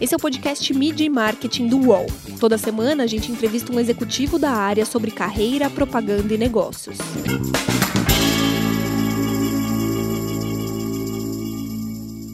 Esse é o podcast Media e Marketing do UOL. Toda semana a gente entrevista um executivo da área sobre carreira, propaganda e negócios.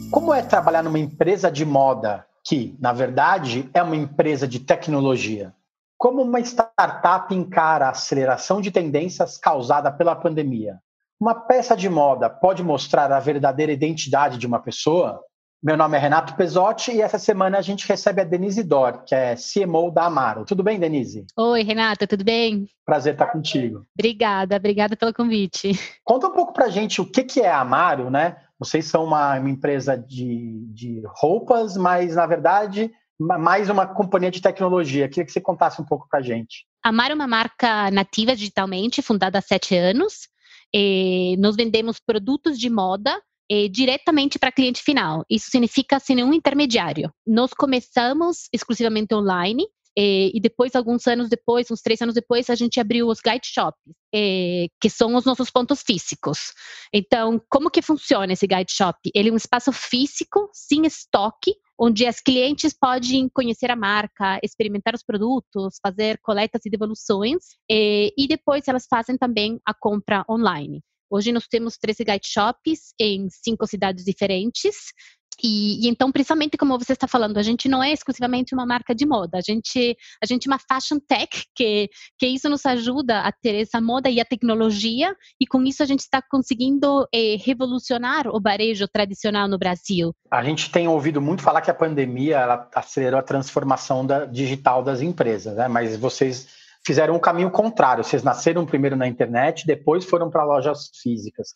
Como é trabalhar numa empresa de moda que, na verdade, é uma empresa de tecnologia? Como uma startup encara a aceleração de tendências causada pela pandemia? Uma peça de moda pode mostrar a verdadeira identidade de uma pessoa? Meu nome é Renato Pesotti e essa semana a gente recebe a Denise Dor, que é CMO da Amaro. Tudo bem, Denise? Oi, Renata, tudo bem? Prazer estar contigo. Obrigada, obrigada pelo convite. Conta um pouco pra gente o que, que é a Amaro, né? Vocês são uma, uma empresa de, de roupas, mas na verdade mais uma companhia de tecnologia. Queria que você contasse um pouco pra gente. A Amaro é uma marca nativa digitalmente, fundada há sete anos. E nós vendemos produtos de moda é, diretamente para cliente final. Isso significa sem nenhum intermediário. Nós começamos exclusivamente online é, e depois, alguns anos depois, uns três anos depois, a gente abriu os guide shops, é, que são os nossos pontos físicos. Então, como que funciona esse guide shop? Ele é um espaço físico, sem estoque, onde as clientes podem conhecer a marca, experimentar os produtos, fazer coletas e devoluções, e depois elas fazem também a compra online. Hoje nós temos 13 guide shops em cinco cidades diferentes. E, e, então, principalmente como você está falando, a gente não é exclusivamente uma marca de moda, a gente, a gente é uma fashion tech, que, que isso nos ajuda a ter essa moda e a tecnologia, e com isso a gente está conseguindo eh, revolucionar o varejo tradicional no Brasil. A gente tem ouvido muito falar que a pandemia acelerou a transformação da, digital das empresas, né? mas vocês fizeram um caminho contrário. Vocês nasceram primeiro na internet, depois foram para lojas físicas.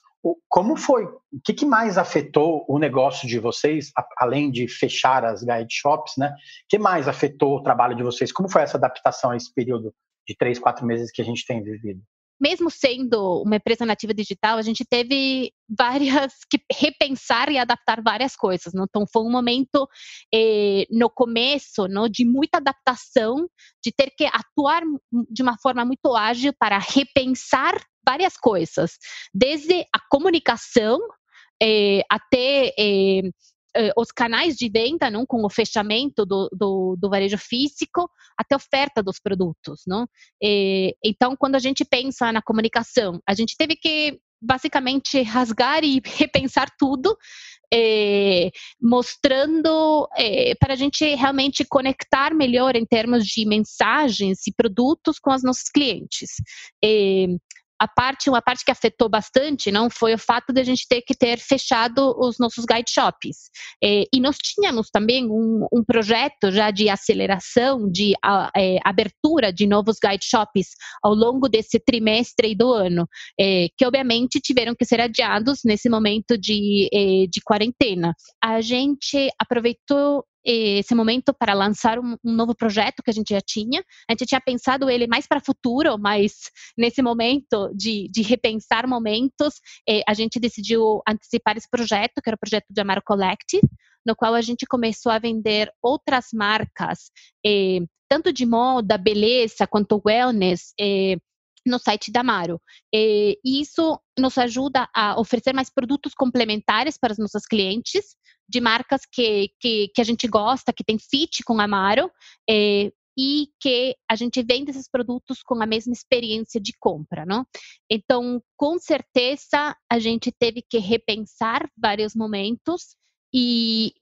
Como foi? O que, que, mais afetou o negócio de vocês, além de fechar as guide shops, né? O que mais afetou o trabalho de vocês? Como foi essa adaptação a esse período de três, quatro meses que a gente tem vivido? Mesmo sendo uma empresa nativa digital, a gente teve várias que repensar e adaptar várias coisas. Não? Então, foi um momento eh, no começo não, de muita adaptação, de ter que atuar de uma forma muito ágil para repensar várias coisas, desde a comunicação eh, até eh, os canais de venda, não, com o fechamento do, do, do varejo físico, até oferta dos produtos, não? E, então, quando a gente pensa na comunicação, a gente teve que basicamente rasgar e repensar tudo, eh, mostrando eh, para a gente realmente conectar melhor em termos de mensagens e produtos com os nossos clientes a parte, uma parte que afetou bastante, não foi o fato de a gente ter que ter fechado os nossos guide shops. É, e nós tínhamos também um, um, projeto já de aceleração, de a, é, abertura de novos guide shops ao longo desse trimestre do ano, é, que obviamente tiveram que ser adiados nesse momento de, é, de quarentena. A gente aproveitou esse momento para lançar um, um, novo projeto que a gente já tinha. A gente tinha pensado ele mais para futuro, mas nesse momento de, de repensar momentos, eh, a gente decidiu antecipar esse projeto, que era o projeto de Amaro Collective, no qual a gente começou a vender outras marcas, eh, tanto de moda, beleza, quanto wellness, eh, no site da Amaro. E isso nos ajuda a oferecer mais produtos complementares para os nossos clientes, de marcas que, que, que a gente gosta, que tem fit com Amaro, é, e que a gente vende esses produtos com a mesma experiência de compra, não? Então, com certeza, a gente teve que repensar vários momentos e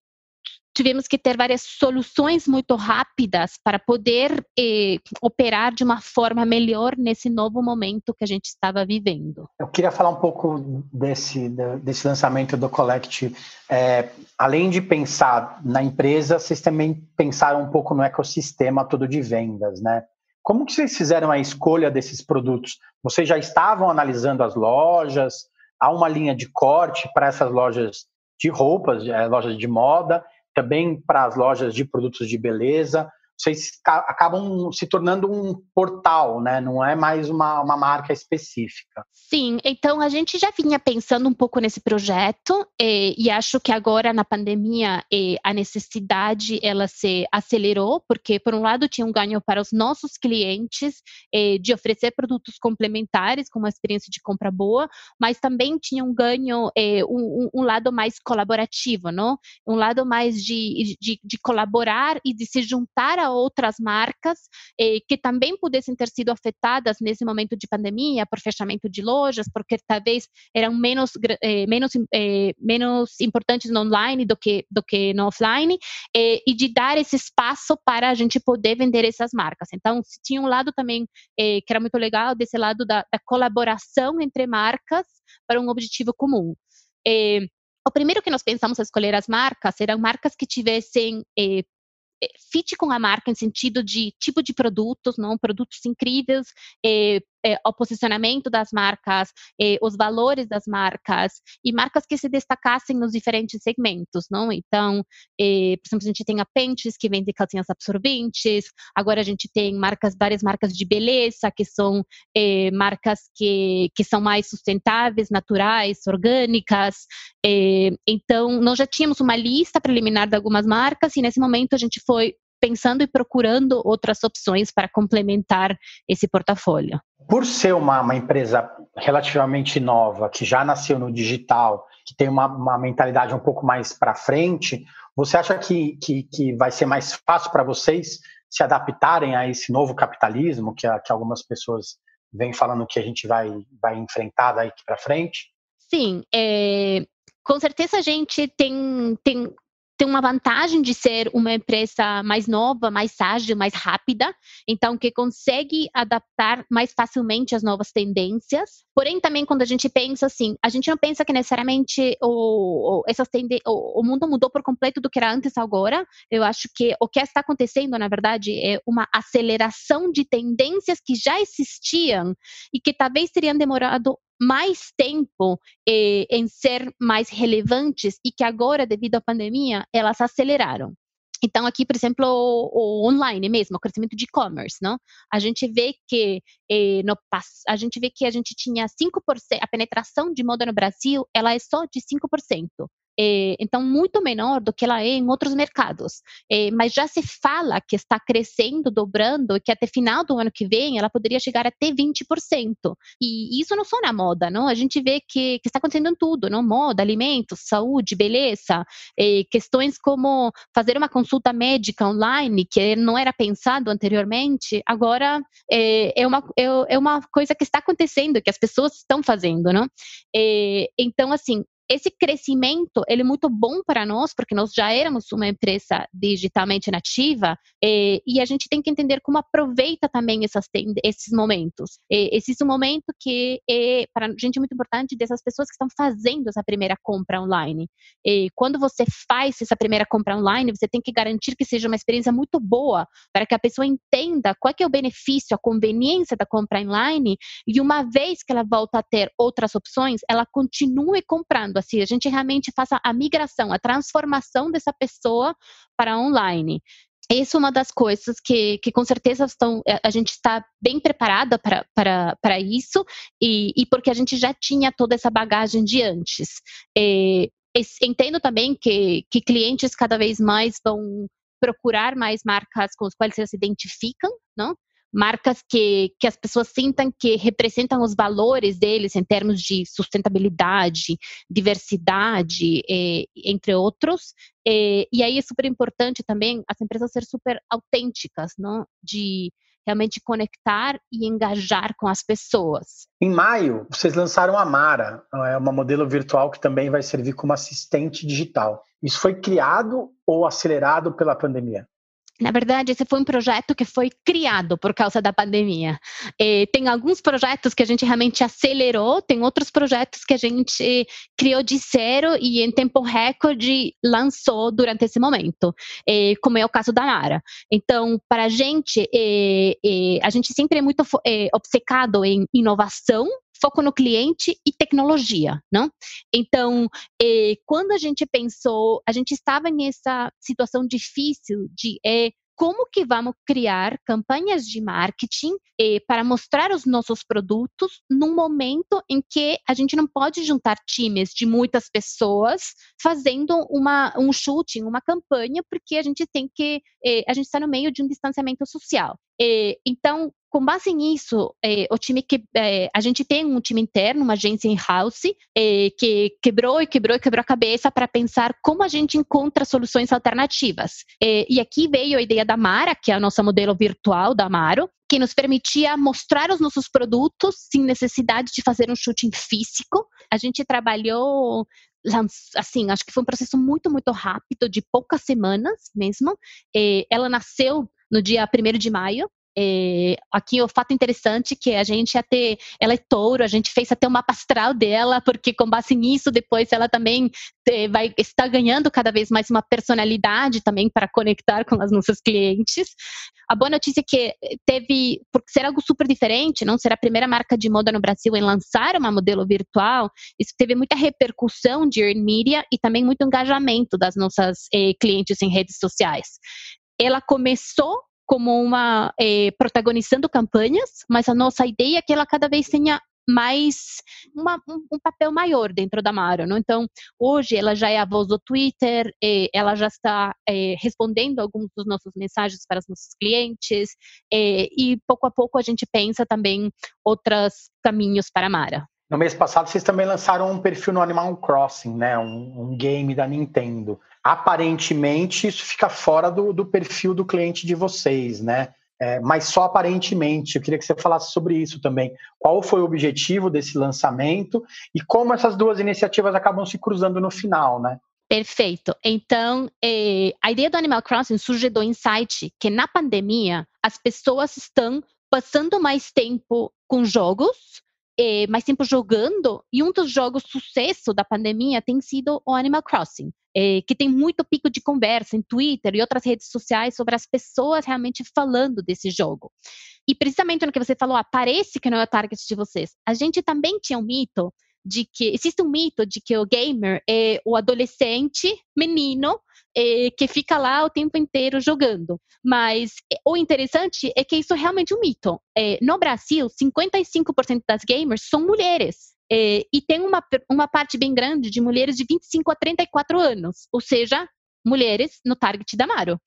tivemos que ter várias soluções muito rápidas para poder eh, operar de uma forma melhor nesse novo momento que a gente estava vivendo. Eu queria falar um pouco desse, desse lançamento do Collect. É, além de pensar na empresa, vocês também pensaram um pouco no ecossistema todo de vendas, né? Como que vocês fizeram a escolha desses produtos? Vocês já estavam analisando as lojas? Há uma linha de corte para essas lojas de roupas, lojas de moda? Também para as lojas de produtos de beleza? Vocês acabam se tornando um portal, né? Não é mais uma, uma marca específica. Sim, então a gente já vinha pensando um pouco nesse projeto e, e acho que agora na pandemia a necessidade ela se acelerou porque por um lado tinha um ganho para os nossos clientes de oferecer produtos complementares com uma experiência de compra boa, mas também tinha um ganho um, um, lado mais colaborativo, não? Um lado mais de, de, de colaborar e de se juntar a outras marcas que também pudessem ter sido afetadas nesse momento de pandemia por fechamento de lojas, porque talvez eram menos eh, menos eh, menos importantes no online do que do que no offline eh, e de dar esse espaço para a gente poder vender essas marcas. Então tinha um lado também que era muito legal desse lado da, da colaboração entre marcas para um objetivo comum. o primeiro que nós pensamos a escolher as marcas eram marcas que tivessem eh, fit com a marca em sentido de tipo de produtos, não? Produtos incríveis, eh, eh, o posicionamento das marcas, eh, os valores das marcas e marcas que se destacassem nos diferentes segmentos, não? Então, eh, por exemplo, a gente tem a Pentes que vende calcinhas absorventes. Agora a gente tem marcas, várias marcas de beleza que são marcas que que são mais sustentáveis, naturais, orgânicas. Então, nós já tínhamos uma lista preliminar de algumas marcas e nesse momento a gente foi pensando e procurando outras opções para complementar esse portfólio. Por ser uma, uma empresa relativamente nova, que já nasceu no digital, que tem uma, uma mentalidade um pouco mais para frente, você acha que, que, que vai ser mais fácil para vocês se adaptarem a esse novo capitalismo que, que algumas pessoas vêm falando que a gente vai, vai enfrentar daqui para frente? Sim, é, com certeza a gente tem, tem tem uma vantagem de ser uma empresa mais nova, mais ágil, mais rápida, então que consegue adaptar mais facilmente às novas tendências. Porém, também quando a gente pensa assim, a gente não pensa que necessariamente o, o, essas o, o mundo mudou por completo do que era antes agora. Eu acho que o que está acontecendo, na verdade, é uma aceleração de tendências que já existiam e que talvez teriam demorado mais tempo eh, em ser mais relevantes e que agora, devido à pandemia, elas aceleraram. Então, aqui, por exemplo, o, o online mesmo, o crescimento de e-commerce, não? A gente vê que eh, no, a gente vê que a gente tinha 5%, a penetração de moda no Brasil, ela é só de 5% é, então muito menor do que ela é em outros mercados. É, mas já se fala que está crescendo, dobrando, e que até final do ano que vem ela poderia chegar até 20%. E isso não só na moda, não? A gente vê que, que está acontecendo em tudo, não? Moda, alimentos, saúde, beleza, é, questões como fazer uma consulta médica online, que não era pensado anteriormente, agora é, uma, é, é uma coisa que está acontecendo, que as pessoas estão fazendo, não? Então, assim, esse crescimento ele é muito bom para nós, porque nós já éramos uma empresa digitalmente nativa, eh, e a gente tem que entender como aproveita também essas, esses momentos. Eh, existe um momento que é, para a gente, muito importante dessas pessoas que estão fazendo essa primeira compra online. Eh, quando você faz essa primeira compra online, você tem que garantir que seja uma experiência muito boa, para que a pessoa entenda qual é o benefício, a conveniência da compra online, e uma vez que ela volta a ter outras opções, ela continue comprando assim, a gente realmente faça a migração, a transformação dessa pessoa para online. Isso é uma das coisas que, que com certeza estão, eh, a gente está bem preparada para isso e, e porque a gente já tinha toda essa bagagem de antes. E, entendo também que, que clientes cada vez mais vão procurar mais marcas com as quais eles se identificam, não? Marcas que, que as pessoas sintam que representam os valores deles em termos de sustentabilidade, diversidade, eh, entre outros. Eh, e aí é super importante também as empresas ser super autênticas, não? de realmente conectar e engajar com as pessoas. Em maio, vocês lançaram a Mara, é uma modelo virtual que também vai servir como assistente digital. Isso foi criado ou acelerado pela pandemia? Na verdade, esse foi um projeto que foi criado por causa da pandemia. E tem alguns projetos que a gente realmente acelerou, tem outros projetos que a gente criou de zero e em tempo recorde lançou durante esse momento, e, como é o caso da Nara. Então, para a gente, a gente sempre é muito obcecado em inovação foco no cliente e tecnologia, não? Então, eh, quando a gente pensou, a gente estava nessa situação difícil de eh, como que vamos criar campanhas de marketing eh, para mostrar os nossos produtos num momento em que a gente não pode juntar times de muitas pessoas fazendo uma, um shooting, uma campanha, porque a gente tem que, eh, a gente está no meio de um distanciamento social. Eh, então, com base nisso, eh, o time que eh, a gente tem um time interno, uma agência in-house, eh, que quebrou e quebrou e quebrou a cabeça para pensar como a gente encontra soluções alternativas. e aqui veio a ideia da Mara, que é o nosso modelo virtual da Amaro, que nos permitia mostrar os nossos produtos sem necessidade de fazer um shooting físico. A gente trabalhou assim, acho que foi um processo muito, muito rápido, de poucas semanas mesmo. ela nasceu no dia 1 de maio, é, aqui o fato interessante que a gente ter, ela é touro, a gente fez até uma astral dela, porque com base nisso depois ela também te, vai estar ganhando cada vez mais uma personalidade também para conectar com as nossas clientes. A boa notícia é que teve, por ser algo super diferente, não ser a primeira marca de moda no Brasil em lançar uma modelo virtual, isso teve muita repercussão de earned media e também muito engajamento das nossas eh, clientes em redes sociais. Ela começou como uma eh, protagonizando campanhas, mas a nossa ideia é que ela cada vez tenha mais uma, um, um, papel maior dentro da Maro. Não? Então, hoje ela já é a voz do Twitter, eh, ela já está eh, respondendo alguns dos nossos mensagens para os nossos clientes, e pouco a pouco a gente pensa também outros caminhos para a Mara. No mês passado, vocês também lançaram um perfil no Animal Crossing, né? Um, um game da Nintendo. Aparentemente, isso fica fora do, do perfil do cliente de vocês, né? É, mas só aparentemente. Eu queria que você falasse sobre isso também. Qual foi o objetivo desse lançamento e como essas duas iniciativas acabam se cruzando no final, né? Perfeito. Então, eh, a ideia do Animal Crossing surge do insight que na pandemia as pessoas estão passando mais tempo com jogos é, mais tempo jogando, e um dos jogos sucesso da pandemia tem sido o Animal Crossing, é, que tem muito pico de conversa em Twitter e outras redes sociais sobre as pessoas realmente falando desse jogo. E precisamente no que você falou, ah, parece que não é o target de vocês. A gente também tinha um mito de que existe um mito de que o gamer é o adolescente menino é, que fica lá o tempo inteiro jogando. Mas é, o interessante é que isso é realmente um mito. É, no Brasil, 55% das gamers são mulheres. É, e tem uma, uma parte bem grande de mulheres de 25 a 34 anos, ou seja, mulheres no target da Maro.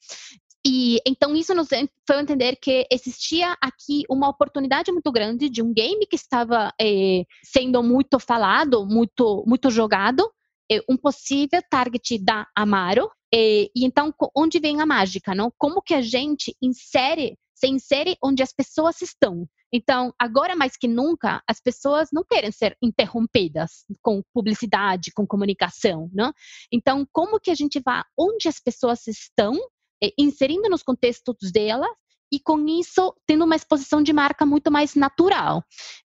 E então isso nos foi entender que existia aqui uma oportunidade muito grande de um game que estava é, sendo muito falado, muito muito jogado, é, um possível target da Amaro. É, e então onde vem a mágica, não? Como que a gente insere, se insere onde as pessoas estão? Então, agora mais que nunca, as pessoas não querem ser interrompidas com publicidade, com comunicação, não? Então, como que a gente vai onde as pessoas estão inserindo nos contextos dela e com isso tendo uma exposição de marca muito mais natural.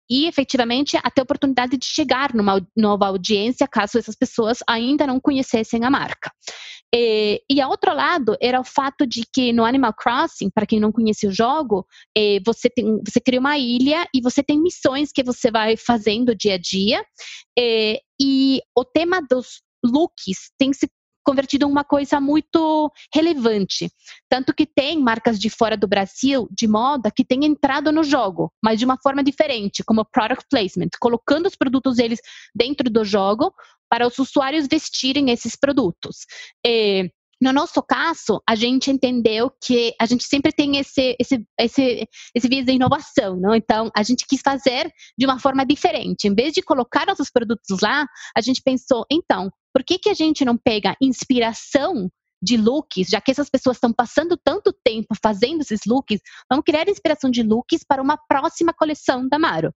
E efetivamente até a oportunidade de chegar numa nova audiência, caso essas pessoas ainda não conhecessem a marca. E, e a outro lado era o fato de que no Animal Crossing, para quem não conhece o jogo, é, você, tem, você cria uma ilha e você tem missões que você vai fazendo dia a dia. É, e o tema dos looks tem se convertido em uma coisa muito relevante. Tanto que tem marcas de fora do Brasil de moda que têm entrado no jogo, mas de uma forma diferente, como product placement, colocando os produtos deles dentro do jogo para os usuários vestirem esses produtos. E, no nosso caso, a gente entendeu que a gente sempre tem esse, esse, esse, esse viés de inovação, não? Então, a gente quis fazer de uma forma diferente. Em vez de colocar nossos produtos lá, a gente pensou, então, por que, que a gente não pega inspiração de looks, já que essas pessoas estão passando tanto tempo fazendo esses looks, vamos criar inspiração de looks para uma próxima coleção da Maro.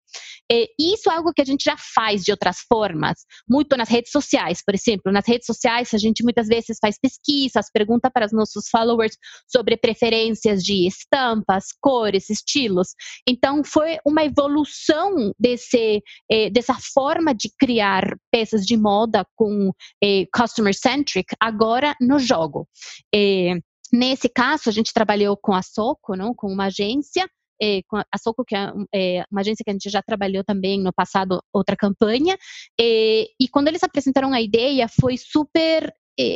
E isso é algo que a gente já faz de outras formas, muito nas redes sociais, por exemplo. Nas redes sociais, a gente muitas vezes faz pesquisas, pergunta para os nossos followers sobre preferências de estampas, cores, estilos. Então, foi uma evolução desse, eh, dessa forma de criar peças de moda com eh, customer centric agora no jogo. É, nesse caso, a gente trabalhou com a Soco, não, com uma agência, é, com a Soco, que é, é, uma agência que a gente já trabalhou também no passado, outra campanha, é, e quando eles apresentaram a ideia, foi super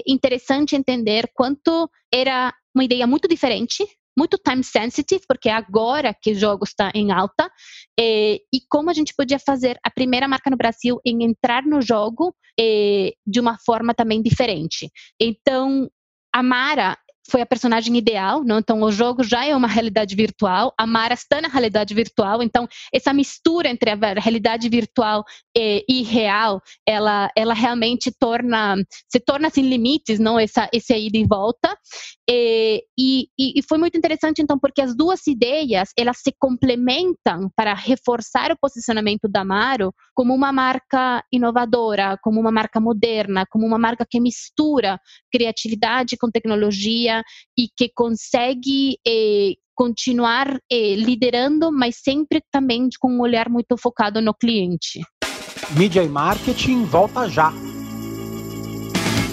interessante entender quanto era uma ideia muito diferente muito time sensitive, porque é agora que o jogo está em alta, e, como a gente podia fazer a primeira marca no Brasil em entrar no jogo de uma forma também diferente. Então, a Mara foi a personagem ideal, não? então o jogo já é uma realidade virtual, a Mara está na realidade virtual, então essa mistura entre a realidade virtual e, e real, ela, ela realmente torna, se torna sem limites, não essa, esse ida e volta, e, e, e foi muito interessante então porque as duas ideias, elas se complementam para reforçar o posicionamento da Maro como uma marca inovadora, como uma marca moderna, como uma marca que mistura criatividade com tecnologia, e que consegue eh, continuar eh, liderando, mas sempre também com um olhar muito focado no cliente. Mídia e marketing volta já.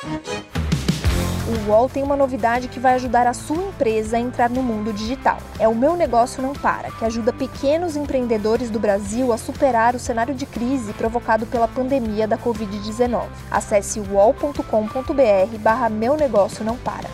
O UOL tem uma novidade que vai ajudar a sua empresa a entrar no mundo digital. É o Meu Negócio Não Para, que ajuda pequenos empreendedores do Brasil a superar o cenário de crise provocado pela pandemia da Covid-19. Acesse uol.com.br barra Meu Negócio Não Para.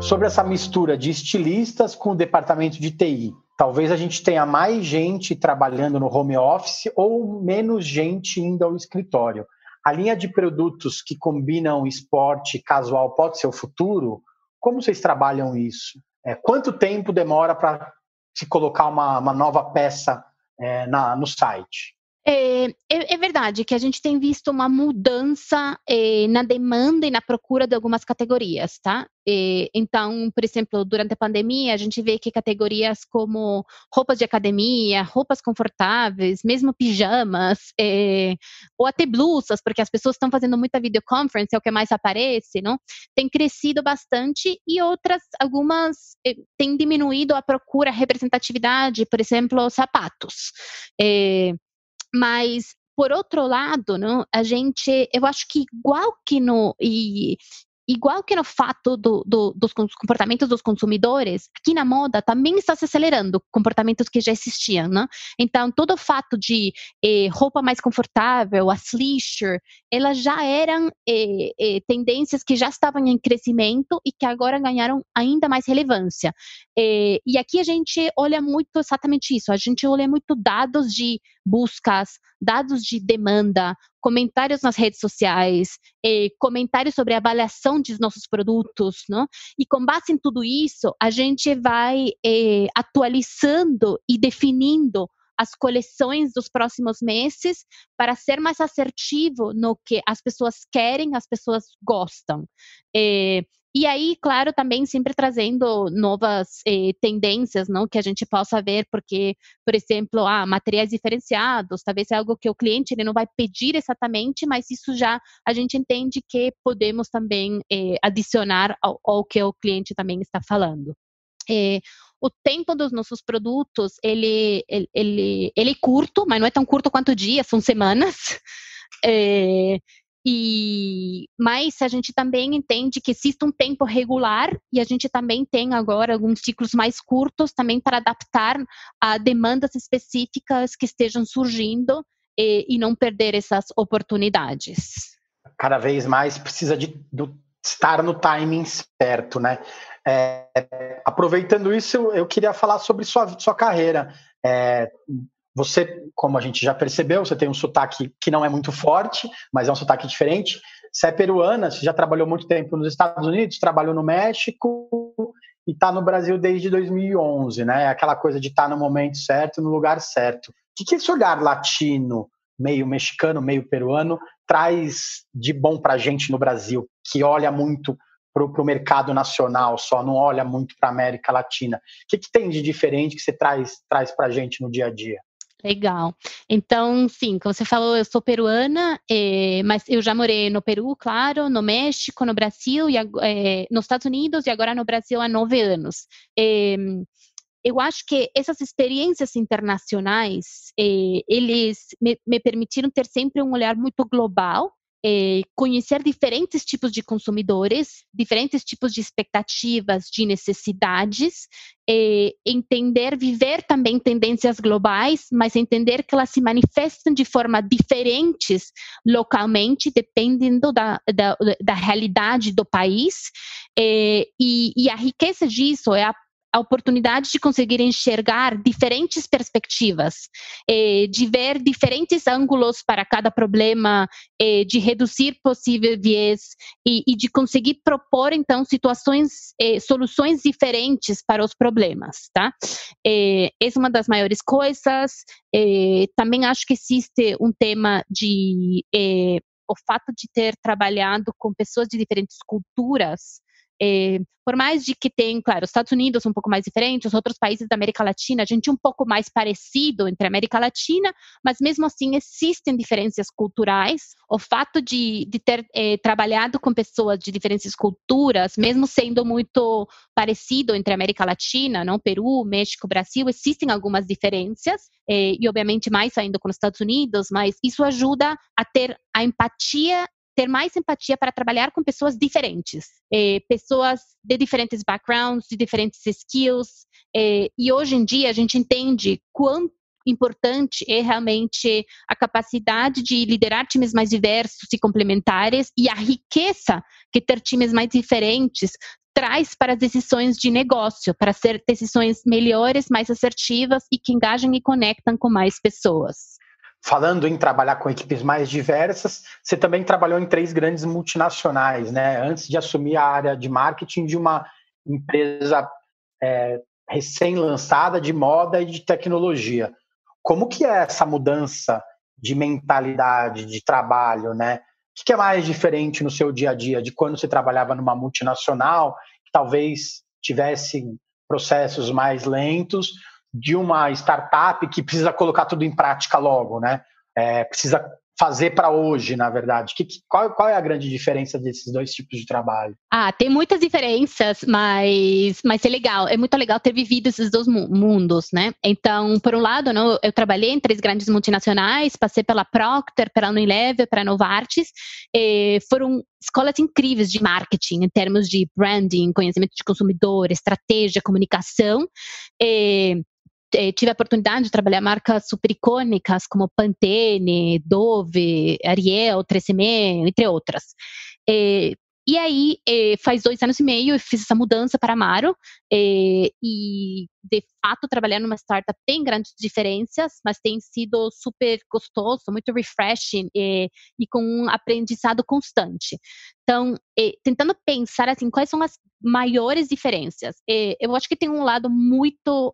Sobre essa mistura de estilistas com o departamento de TI, talvez a gente tenha mais gente trabalhando no home office ou menos gente indo ao escritório. A linha de produtos que combinam esporte casual pode ser o futuro? Como vocês trabalham isso? É, quanto tempo demora para se colocar uma, uma nova peça é, na, no site? É, é, é, verdade que a gente tem visto uma mudança é, na demanda e na procura de algumas categorias, tá? É, então, por exemplo, durante a pandemia, a gente vê que categorias como roupas de academia, roupas confortáveis, mesmo pijamas, é, ou até blusas, porque as pessoas estão fazendo muita videoconference, é o que mais aparece, não? Tem crescido bastante e outras, algumas, é, têm diminuído a procura, a representatividade, por exemplo, sapatos. Mas por outro lado, não, a gente, eu acho que igual que no e igual que no fato do, do, dos comportamentos dos consumidores, aqui na moda também está se acelerando comportamentos que já existiam, né? Então, todo o fato de eh, roupa mais confortável, a leisure, elas já eram eh, eh, tendências que já estavam em crescimento e que agora ganharam ainda mais relevância. Eh, e aqui a gente olha muito exatamente isso, a gente olha muito dados de buscas, dados de demanda, comentários nas redes sociais, eh, comentários sobre a avaliação dos nossos produtos, não? e com base em tudo isso, a gente vai eh, atualizando e definindo as coleções dos próximos meses para ser mais assertivo no que as pessoas querem, as pessoas gostam. Eh, e aí, claro, também sempre trazendo novas eh, tendências, não, que a gente possa ver, porque, por exemplo, ah, materiais diferenciados, talvez é algo que o cliente ele não vai pedir exatamente, mas isso já a gente entende que podemos também eh, adicionar ao, ao, que o cliente também está falando. Eh, o tempo dos nossos produtos ele, ele, ele, ele é curto, mas não é tão curto quanto dias, são semanas. É, E, mas a gente também entende que existe um tempo regular e a gente também tem agora alguns ciclos mais curtos também para adaptar a demandas específicas que estejam surgindo e, e não perder essas oportunidades. Cada vez mais precisa de do, estar no timing certo, né? É, aproveitando isso, eu, queria falar sobre sua, sua carreira. É, você, como a gente já percebeu, você tem um sotaque que não é muito forte, mas é um sotaque diferente. Você é peruana, você já trabalhou muito tempo nos Estados Unidos, trabalhou no México e está no Brasil desde 2011, né? Aquela coisa de estar tá no momento certo, no lugar certo. O que, que esse olhar latino, meio mexicano, meio peruano, traz de bom para a gente no Brasil, que olha muito para o mercado nacional só, não olha muito para a América Latina? O que, que tem de diferente que você traz, traz para a gente no dia a dia? Legal. Então, sim, como você falou, eu sou peruana, é, mas eu já morei no Peru, claro, no México, no Brasil, e, é, nos Estados Unidos e agora no Brasil há nove anos. É, eu acho que essas experiências internacionais, eles me, me permitiram ter sempre um olhar muito global é, conhecer diferentes tipos de consumidores, diferentes tipos de expectativas, de necessidades, é, entender, viver também tendências globais, mas entender que elas se manifestam de forma diferentes localmente, dependendo da, da, da realidade do país. É, e, e a riqueza disso é a a oportunidade de conseguir enxergar diferentes perspectivas, eh, de ver diferentes ângulos para cada problema, eh, de reduzir possível viés e, de conseguir propor então situações, eh, soluções diferentes para os problemas, tá? essa é uma das maiores coisas. também acho que existe um tema de o fato de ter trabalhado com pessoas de diferentes culturas é, por mais de que tem, claro, os Estados Unidos um pouco mais diferente, os outros países da América Latina, a gente um pouco mais parecido entre a América Latina, mas mesmo assim existem diferenças culturais. O fato de, de ter é, trabalhado com pessoas de diferentes culturas, mesmo sendo muito parecido entre a América Latina, não Peru, México, Brasil, existem algumas diferenças é, e obviamente mais ainda com os Estados Unidos, mas isso ajuda a ter a empatia ter mais empatia para trabalhar com pessoas diferentes, eh, pessoas de diferentes backgrounds, de diferentes skills. Eh, e hoje em dia a gente entende quanto importante é realmente a capacidade de liderar times mais diversos e complementares e a riqueza que ter times mais diferentes traz para as decisões de negócio, para ser decisões melhores, mais assertivas e que engajam e conectam com mais pessoas falando em trabalhar com equipes mais diversas, você também trabalhou em três grandes multinacionais, né? Antes de assumir a área de marketing de uma empresa é, recém-lançada de moda e de tecnologia. Como que é essa mudança de mentalidade, de trabalho, né? O que é mais diferente no seu dia a dia de quando você trabalhava numa multinacional, que talvez tivesse processos mais lentos, de uma startup que precisa colocar tudo em prática logo, né? É, precisa fazer para hoje, na verdade? Que, qual, qual, é a grande diferença desses dois tipos de trabalho? Ah, tem muitas diferenças, mas, mas é legal, é muito legal ter vivido esses dois mundos, né? Então, por um lado, eu trabalhei em três grandes multinacionais, passei pela Procter, pela Unilever, pela Novartis, foram escolas incríveis de marketing, em termos de branding, conhecimento de consumidor, estratégia, comunicação, eh, tive a oportunidade de trabalhar marcas super icônicas como Pantene, Dove, Ariel, 3M, entre outras. Eh, e aí, eh, faz dois anos e meio, eu fiz essa mudança para Amaro, eh, e de fato, trabalhar numa startup tem grandes diferenças, mas tem sido super gostoso, muito refreshing eh, e com um aprendizado constante. Então, eh, tentando pensar assim, quais são as maiores diferenças. Eh, eu acho que tem um lado muito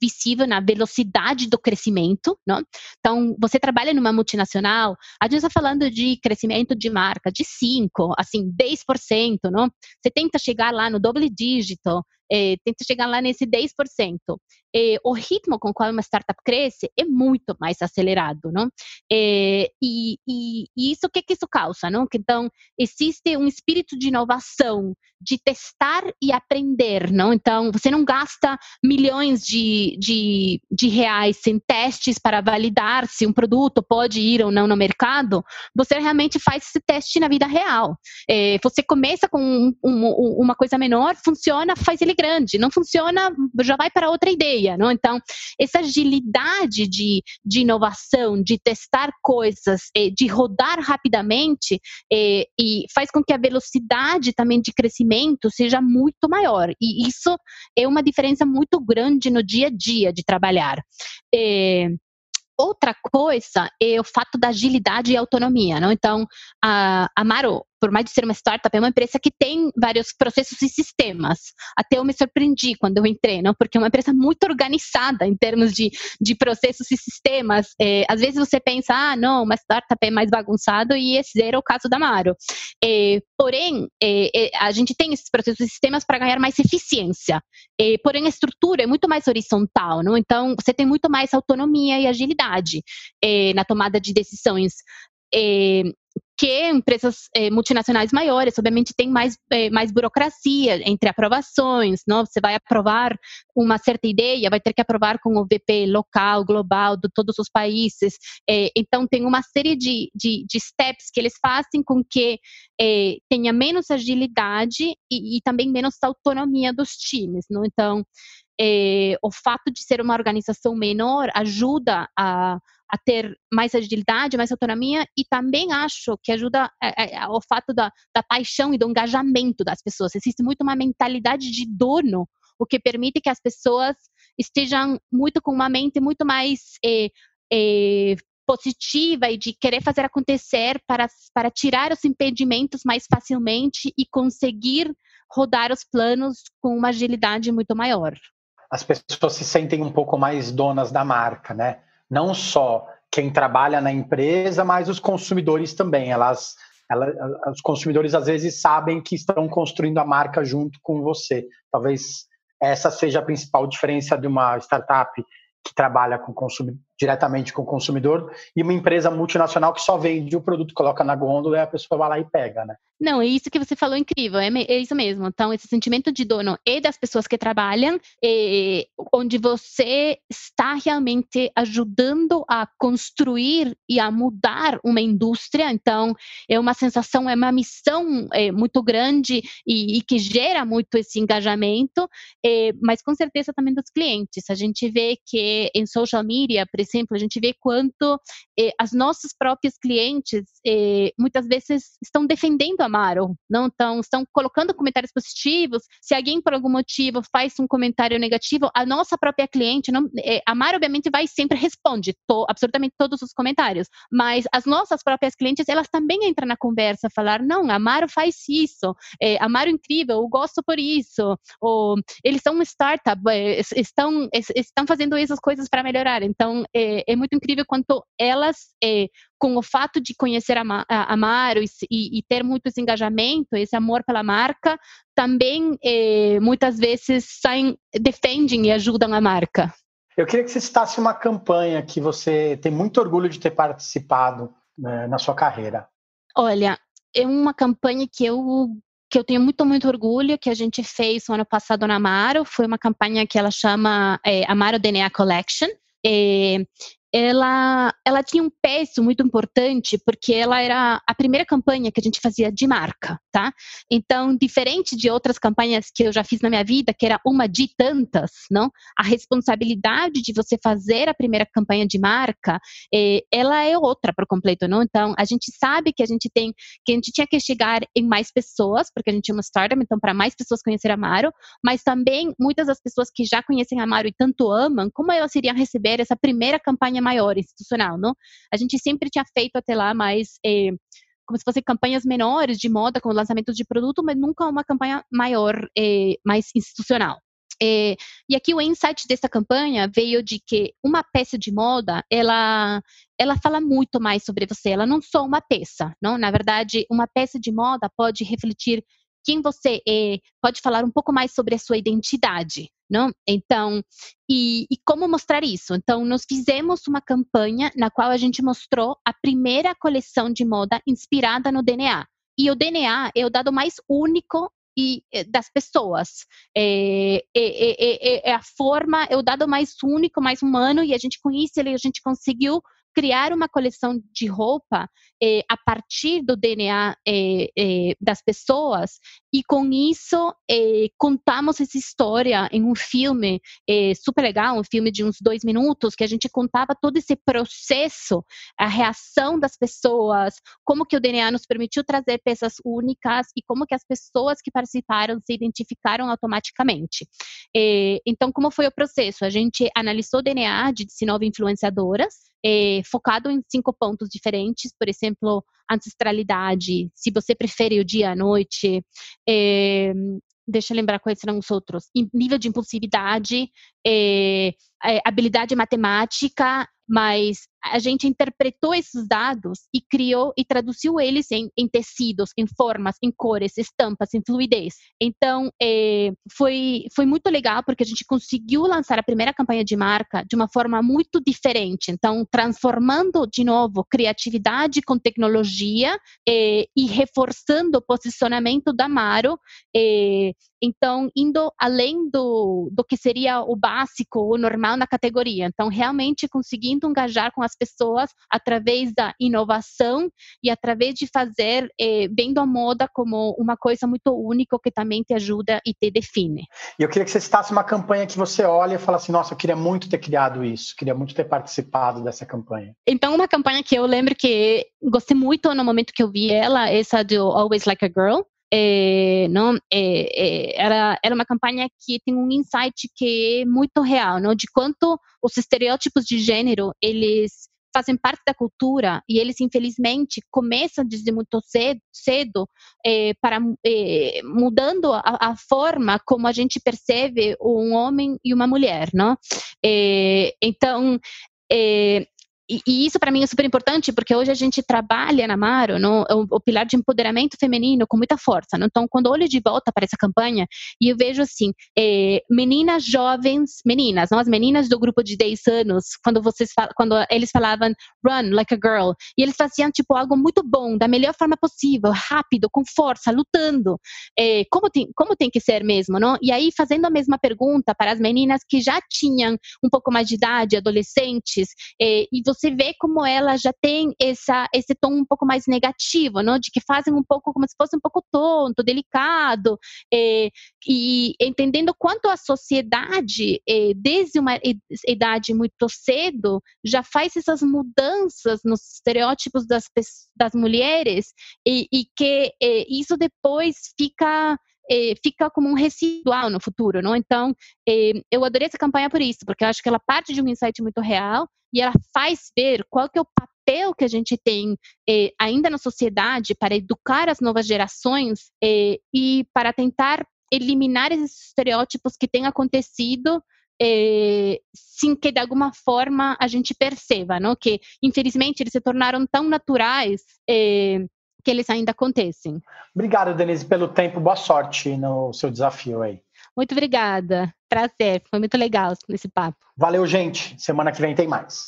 visível na velocidade do crescimento, não? Então, você trabalha numa multinacional, a gente está falando de crescimento de marca de 5, assim, 10%, não? Você tenta chegar lá no doble dígito, é, tenta chegar lá nesse 10%. É, o ritmo com qual uma startup cresce é muito mais acelerado, não? É, e, e, e, isso, o que, que isso causa, não? Então, existe um espírito de inovação, de testar e aprender, não? Então, você não gasta milhões de, de, de reais em testes para validar se um produto pode ir ou não no mercado, você realmente faz esse teste na vida real. É, você começa com um, um, uma coisa menor, funciona, faz ele grande. Não funciona, já vai para outra ideia. Não? Então, essa agilidade de, de inovação, de testar coisas, eh, de rodar rapidamente, eh, e faz com que a velocidade também de crescimento seja muito maior. E isso é uma diferença muito grande no dia a dia de trabalhar. É, Outra coisa é o fato da agilidade e autonomia. Não? Então, a Amaro por mais de ser uma startup, é uma empresa que tem vários processos e sistemas. Até eu me surpreendi quando eu entrei, não? porque é uma empresa muito organizada em termos de, de processos e sistemas. É, às vezes você pensa, ah, não, uma startup é mais bagunçado e esse era o caso da Maro. É, porém, é, é, a gente tem esses processos e sistemas para ganhar mais eficiência. É, porém, a estrutura é muito mais horizontal, não? então você tem muito mais autonomia e agilidade é, na tomada de decisões. É, que empresas eh, multinacionais maiores, obviamente, tem mais, eh, mais burocracia entre aprovações, não? Você vai aprovar uma certa ideia, vai ter que aprovar com o VP local, global, de todos os países. Eh, então, tem uma série de, de, de, steps que eles fazem com que tenha menos agilidade e, e, também menos autonomia dos times, não? Então, o fato de ser uma organização menor ajuda a a ter mais agilidade, mais autonomia e também acho que ajuda é, é, o fato da, da paixão e do engajamento das pessoas. Existe muito uma mentalidade de dono, o que permite que as pessoas estejam muito com uma mente muito mais é, é, positiva e de querer fazer acontecer para, para tirar os impedimentos mais facilmente e conseguir rodar os planos com uma agilidade muito maior. As pessoas se sentem um pouco mais donas da marca, né? Não só quem trabalha na empresa, mas os consumidores também. Elas, os consumidores às vezes sabem que estão construindo a marca junto com você. Talvez essa seja a principal diferença de uma startup que trabalha com diretamente com o consumidor e uma empresa multinacional que só vende o produto, coloca na gôndola e a pessoa vai lá e pega, né? Não, é isso que você falou incrível, é, é isso mesmo. Então, esse sentimento de dono e das pessoas que trabalham, é, onde você está realmente ajudando a construir e a mudar uma indústria. Então, é uma sensação, é uma missão é, muito grande e, e, que gera muito esse engajamento, é, mas com certeza também dos clientes. A gente vê que em social media, exemplo, a gente vê quanto eh, as nossas próprias clientes eh, muitas vezes estão defendendo a Amaro, não estão, estão colocando comentários positivos. Se alguém por algum motivo faz um comentário negativo, a nossa própria cliente, não, eh, Amaro obviamente vai sempre responde to, absolutamente todos os comentários, mas as nossas próprias clientes elas também entram na conversa, falar não, Amaro faz isso, Amaro é incrível, eu gosto por isso, ou eles são uma startup, é, estão estão fazendo essas coisas para melhorar. Então é, é, muito incrível quanto elas, é, com o fato de conhecer a, a Amaro e, e, ter muito esse engajamento, esse amor pela marca, também é, muitas vezes saem, defendem e ajudam a marca. Eu queria que você citasse uma campanha que você tem muito orgulho de ter participado né, na sua carreira. Olha, é uma campanha que eu que eu tenho muito, muito orgulho que a gente fez no ano passado na Amaro. Foi uma campanha que ela chama é, Amaro DNA Collection. É, ela, ela tinha um peso muito importante porque ela era a primeira campanha que a gente fazia de marca, tá? Então, diferente de outras campanhas que eu já fiz na minha vida, que era uma de tantas, não? A responsabilidade de você fazer a primeira campanha de marca, eh, ela é outra por completo, não? Então, a gente sabe que a gente tem, que a gente tinha que chegar em mais pessoas, porque a gente é uma startup, então para mais pessoas conhecer Amaro, mas também muitas das pessoas que já conhecem Amaro e tanto amam, como elas iriam receber essa primeira campanha maior, institucional, não? A gente sempre tinha feito até lá mais eh, como se fossem campanhas menores de moda com lançamento de produto, mas nunca uma campanha maior, eh, mais institucional. Eh, e aqui o insight dessa campanha veio de que uma peça de moda, ela, ela fala muito mais sobre você. Ela não só uma peça, não? Na verdade, uma peça de moda pode refletir quem você é, pode falar um pouco mais sobre a sua identidade, não? Então, e, e, como mostrar isso? Então, nós fizemos uma campanha na qual a gente mostrou a primeira coleção de moda inspirada no DNA. E o DNA é o dado mais único e eh, das pessoas. É, é, é, é, a forma, é o dado mais único, mais humano, e a gente com isso a gente conseguiu criar uma coleção de roupa eh, a partir do DNA eh, eh, das pessoas e com isso eh, contamos essa história em um filme eh, super legal, um filme de uns dois minutos que a gente contava todo esse processo, a reação das pessoas, como que o DNA nos permitiu trazer peças únicas e como que as pessoas que participaram se identificaram automaticamente. Eh, então, como foi o processo? A gente analisou o DNA de 19 influenciadoras, focado em cinco pontos diferentes, por exemplo, ancestralidade, se você prefere o dia à noite, é, deixa eu lembrar quais serão os outros, nível de impulsividade, é, habilidade matemática, mas a gente interpretou esses dados e criou e traduziu eles em, em tecidos, em formas, em cores, estampas, em fluidez. Então, é, foi, foi muito legal porque a gente conseguiu lançar a primeira campanha de marca de uma forma muito diferente. Então, transformando de novo criatividade com tecnologia é, e reforçando o posicionamento da Maro. É, então, indo além do, do que seria o básico, o normal na categoria. Então, realmente conseguindo engajar com as pessoas através da inovação e através de fazer, eh, vendo a moda como uma coisa muito única que também te ajuda e te define. E eu queria que você citasse uma campanha que você olha e fala assim: nossa, eu queria muito ter criado isso, queria muito ter participado dessa campanha. Então, uma campanha que eu lembro que gostei muito no momento que eu vi ela, essa do Always Like a Girl, é, não, é, é, era, era uma campanha que tem um insight que é muito real, não, de quanto os estereótipos de gênero eles fazem parte da cultura e eles infelizmente começam desde muito cedo, cedo para mudando a, a, forma como a gente percebe um homem e uma mulher, não? Então e, e, isso para mim é super importante porque hoje a gente trabalha na Maro no, o, o, pilar de empoderamento feminino com muita força. Não? Então, quando olho de volta para essa campanha e eu vejo assim, é, meninas jovens, meninas, não as meninas do grupo de 10 anos, quando vocês quando eles falavam run like a girl, e eles faziam tipo algo muito bom, da melhor forma possível, rápido, com força, lutando, é, como tem como tem que ser mesmo, não? E aí fazendo a mesma pergunta para as meninas que já tinham um pouco mais de idade, adolescentes, é, e você você vê como ela já tem essa, esse tom um pouco mais negativo, não? de que fazem um pouco como se fosse um pouco tonto, delicado, é, e entendendo quanto a sociedade, é, desde uma idade muito cedo, já faz essas mudanças nos estereótipos das, das mulheres, e, e que é, isso depois fica eh, fica como um residual no futuro, não? Então, eh, eu adorei essa campanha por isso, porque eu acho que ela parte de um insight muito real e ela faz ver qual que é o papel que a gente tem eh, ainda na sociedade para educar as novas gerações eh, e para tentar eliminar esses estereótipos que têm acontecido eh, sem que de alguma forma a gente perceba, não? Que infelizmente eles se tornaram tão naturais eh, que eles ainda acontecem. Obrigado, Denise, pelo tempo. Boa sorte no seu desafio aí. Muito obrigada. Prazer. Foi muito legal esse papo. Valeu, gente. Semana que vem tem mais.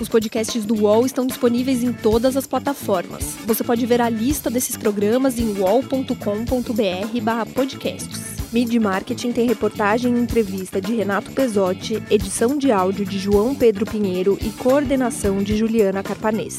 Os podcasts do UOL estão disponíveis em todas as plataformas. Você pode ver a lista desses programas em wall.com.br/podcasts. Mid Marketing tem reportagem e entrevista de Renato Pesotti, edição de áudio de João Pedro Pinheiro e coordenação de Juliana Carpanês.